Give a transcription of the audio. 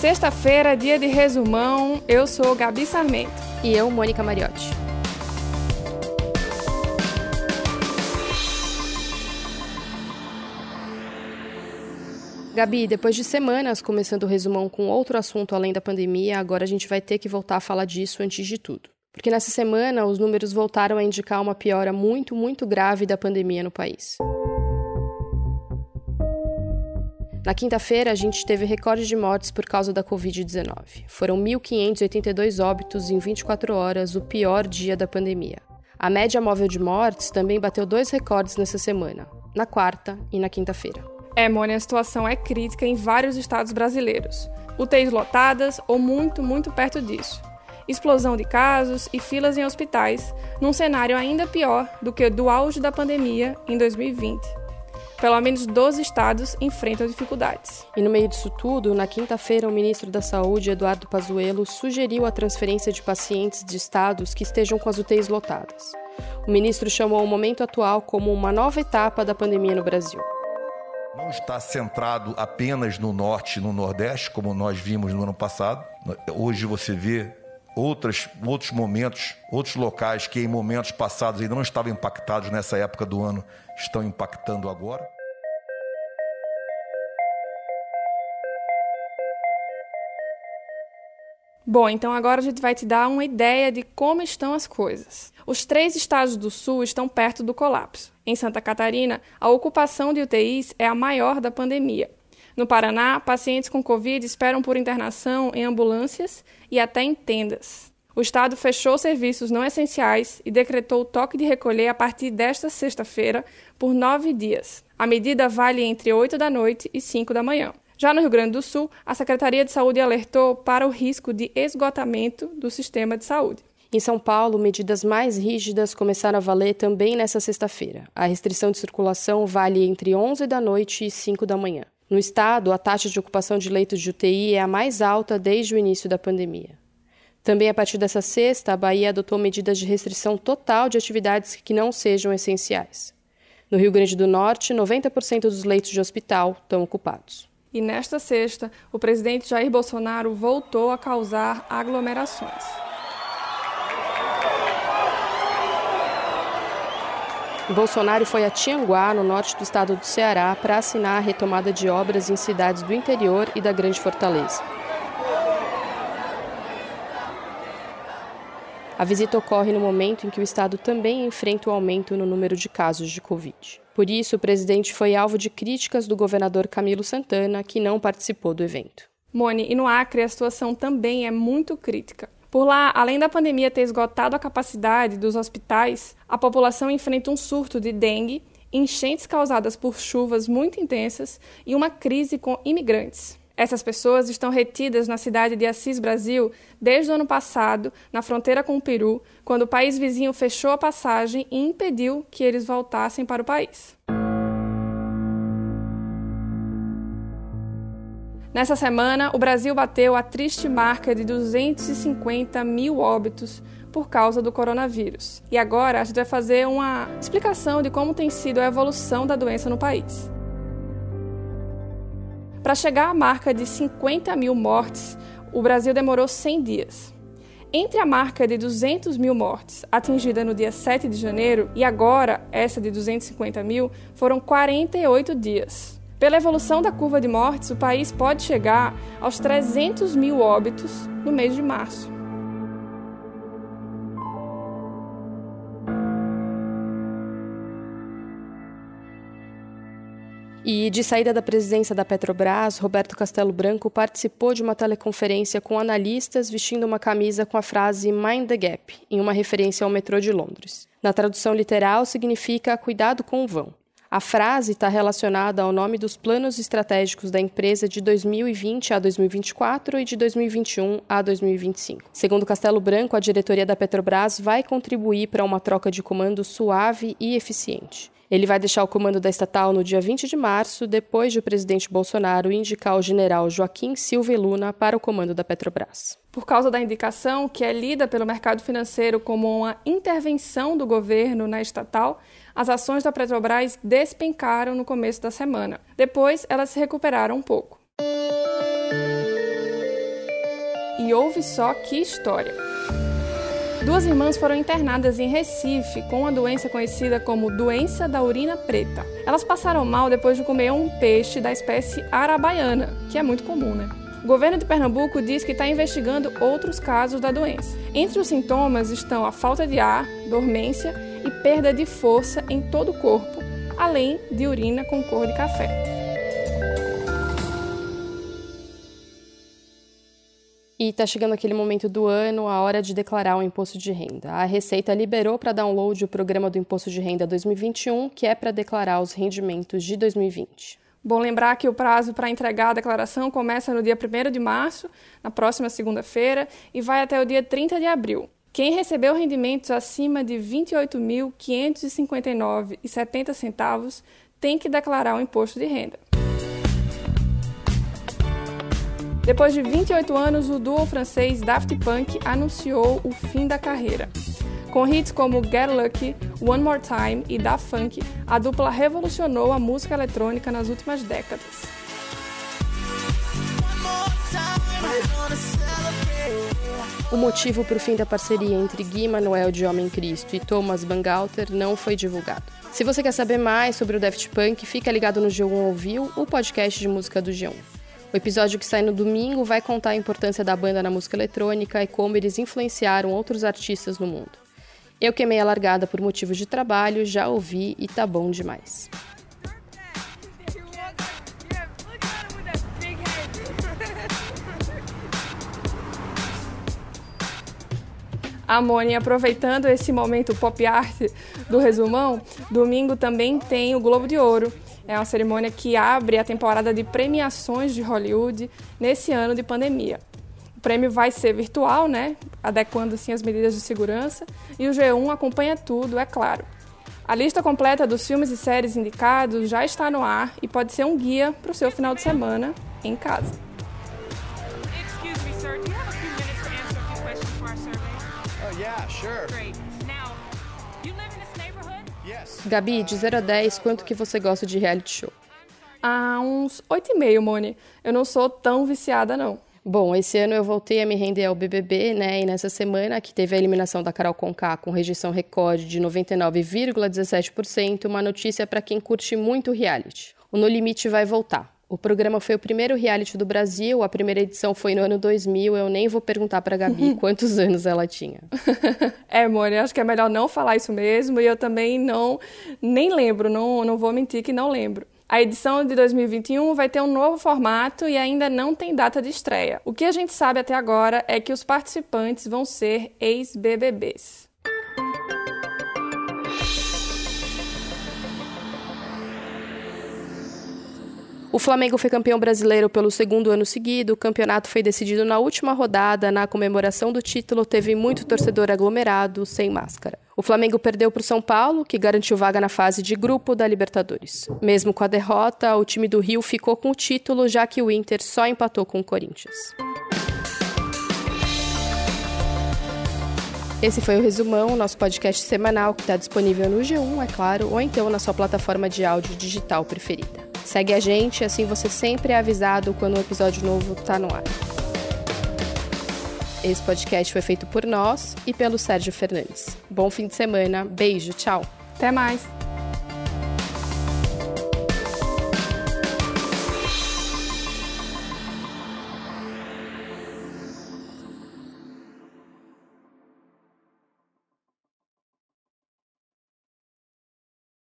Sexta-feira, dia de resumão. Eu sou Gabi Sarmento. E eu, Mônica Mariotti. Gabi, depois de semanas começando o resumão com outro assunto além da pandemia, agora a gente vai ter que voltar a falar disso antes de tudo. Porque nessa semana os números voltaram a indicar uma piora muito, muito grave da pandemia no país. Na quinta-feira, a gente teve recorde de mortes por causa da Covid-19. Foram 1.582 óbitos em 24 horas, o pior dia da pandemia. A média móvel de mortes também bateu dois recordes nessa semana, na quarta e na quinta-feira. É, Mônia, a situação é crítica em vários estados brasileiros. UTIs lotadas ou muito, muito perto disso. Explosão de casos e filas em hospitais, num cenário ainda pior do que o do auge da pandemia em 2020. Pelo menos 12 estados enfrentam dificuldades. E no meio disso tudo, na quinta-feira, o ministro da Saúde, Eduardo Pazuello, sugeriu a transferência de pacientes de estados que estejam com as UTIs lotadas. O ministro chamou o momento atual como uma nova etapa da pandemia no Brasil não está centrado apenas no norte e no nordeste, como nós vimos no ano passado. Hoje você vê outras, outros momentos, outros locais que em momentos passados não estavam impactados nessa época do ano, estão impactando agora. Bom, então agora a gente vai te dar uma ideia de como estão as coisas. Os três estados do sul estão perto do colapso. Em Santa Catarina, a ocupação de UTIs é a maior da pandemia. No Paraná, pacientes com Covid esperam por internação em ambulâncias e até em tendas. O Estado fechou serviços não essenciais e decretou o toque de recolher a partir desta sexta-feira por nove dias. A medida vale entre 8 da noite e 5 da manhã. Já no Rio Grande do Sul, a Secretaria de Saúde alertou para o risco de esgotamento do sistema de saúde. Em São Paulo, medidas mais rígidas começaram a valer também nesta sexta-feira. A restrição de circulação vale entre 11 da noite e 5 da manhã. No estado, a taxa de ocupação de leitos de UTI é a mais alta desde o início da pandemia. Também a partir dessa sexta, a Bahia adotou medidas de restrição total de atividades que não sejam essenciais. No Rio Grande do Norte, 90% dos leitos de hospital estão ocupados. E nesta sexta, o presidente Jair Bolsonaro voltou a causar aglomerações. Bolsonaro foi a Tianguá, no norte do estado do Ceará, para assinar a retomada de obras em cidades do interior e da Grande Fortaleza. A visita ocorre no momento em que o estado também enfrenta o um aumento no número de casos de Covid. Por isso, o presidente foi alvo de críticas do governador Camilo Santana, que não participou do evento. Mone, e no Acre a situação também é muito crítica. Por lá, além da pandemia ter esgotado a capacidade dos hospitais, a população enfrenta um surto de dengue, enchentes causadas por chuvas muito intensas e uma crise com imigrantes. Essas pessoas estão retidas na cidade de Assis Brasil desde o ano passado, na fronteira com o Peru, quando o país vizinho fechou a passagem e impediu que eles voltassem para o país. Nessa semana, o Brasil bateu a triste marca de 250 mil óbitos por causa do coronavírus. E agora a gente vai fazer uma explicação de como tem sido a evolução da doença no país. Para chegar à marca de 50 mil mortes, o Brasil demorou 100 dias. Entre a marca de 200 mil mortes, atingida no dia 7 de janeiro, e agora essa de 250 mil, foram 48 dias. Pela evolução da curva de mortes, o país pode chegar aos 300 mil óbitos no mês de março. E de saída da presidência da Petrobras, Roberto Castelo Branco participou de uma teleconferência com analistas vestindo uma camisa com a frase Mind the Gap, em uma referência ao metrô de Londres. Na tradução literal, significa cuidado com o vão. A frase está relacionada ao nome dos planos estratégicos da empresa de 2020 a 2024 e de 2021 a 2025. Segundo Castelo Branco, a diretoria da Petrobras vai contribuir para uma troca de comando suave e eficiente. Ele vai deixar o comando da estatal no dia 20 de março, depois de o presidente Bolsonaro indicar o general Joaquim Silva Luna para o comando da Petrobras. Por causa da indicação, que é lida pelo mercado financeiro como uma intervenção do governo na estatal, as ações da Petrobras despencaram no começo da semana. Depois, elas se recuperaram um pouco. e ouve só que história. Duas irmãs foram internadas em Recife com uma doença conhecida como doença da urina preta. Elas passaram mal depois de comer um peixe da espécie arabaiana, que é muito comum, né? O governo de Pernambuco diz que está investigando outros casos da doença. Entre os sintomas estão a falta de ar, dormência e perda de força em todo o corpo, além de urina com cor de café. E está chegando aquele momento do ano, a hora de declarar o imposto de renda. A Receita liberou para download o programa do Imposto de Renda 2021, que é para declarar os rendimentos de 2020. Bom lembrar que o prazo para entregar a declaração começa no dia 1 de março, na próxima segunda-feira, e vai até o dia 30 de abril. Quem recebeu rendimentos acima de R$ 28.559,70 tem que declarar o imposto de renda. Depois de 28 anos, o duo francês Daft Punk anunciou o fim da carreira. Com hits como Get Lucky, One More Time e Da Funk, a dupla revolucionou a música eletrônica nas últimas décadas. O motivo para o fim da parceria entre Gui Manuel de Homem Cristo e Thomas Bangalter não foi divulgado. Se você quer saber mais sobre o Daft Punk, fica ligado no G1 Ouviu, o podcast de música do G1. O episódio que sai no domingo vai contar a importância da banda na música eletrônica e como eles influenciaram outros artistas no mundo. Eu queimei a largada por motivos de trabalho, já ouvi e tá bom demais. Amone, aproveitando esse momento pop art do resumão, domingo também tem o Globo de Ouro, é uma cerimônia que abre a temporada de premiações de Hollywood nesse ano de pandemia. O prêmio vai ser virtual, né? Adequando assim as medidas de segurança, e o G1 acompanha tudo, é claro. A lista completa dos filmes e séries indicados já está no ar e pode ser um guia para o seu final de semana em casa. Oh, yeah, sure. Great. Gabi, de 0 a 10, quanto que você gosta de reality show? Ah, uns 8,5, Moni. Eu não sou tão viciada, não. Bom, esse ano eu voltei a me render ao BBB, né? E nessa semana, que teve a eliminação da Carol Conká com rejeição recorde de 99,17%, uma notícia para quem curte muito reality. O No Limite vai voltar. O programa foi o primeiro reality do Brasil, a primeira edição foi no ano 2000. Eu nem vou perguntar para Gabi quantos anos ela tinha. é, Mônica, acho que é melhor não falar isso mesmo. E eu também não, nem lembro, não, não vou mentir que não lembro. A edição de 2021 vai ter um novo formato e ainda não tem data de estreia. O que a gente sabe até agora é que os participantes vão ser ex-BBBs. O Flamengo foi campeão brasileiro pelo segundo ano seguido. O campeonato foi decidido na última rodada. Na comemoração do título, teve muito torcedor aglomerado, sem máscara. O Flamengo perdeu para o São Paulo, que garantiu vaga na fase de grupo da Libertadores. Mesmo com a derrota, o time do Rio ficou com o título, já que o Inter só empatou com o Corinthians. Esse foi o Resumão, nosso podcast semanal que está disponível no G1, é claro, ou então na sua plataforma de áudio digital preferida. Segue a gente, assim você sempre é avisado quando um episódio novo está no ar. Esse podcast foi feito por nós e pelo Sérgio Fernandes. Bom fim de semana, beijo, tchau. Até mais.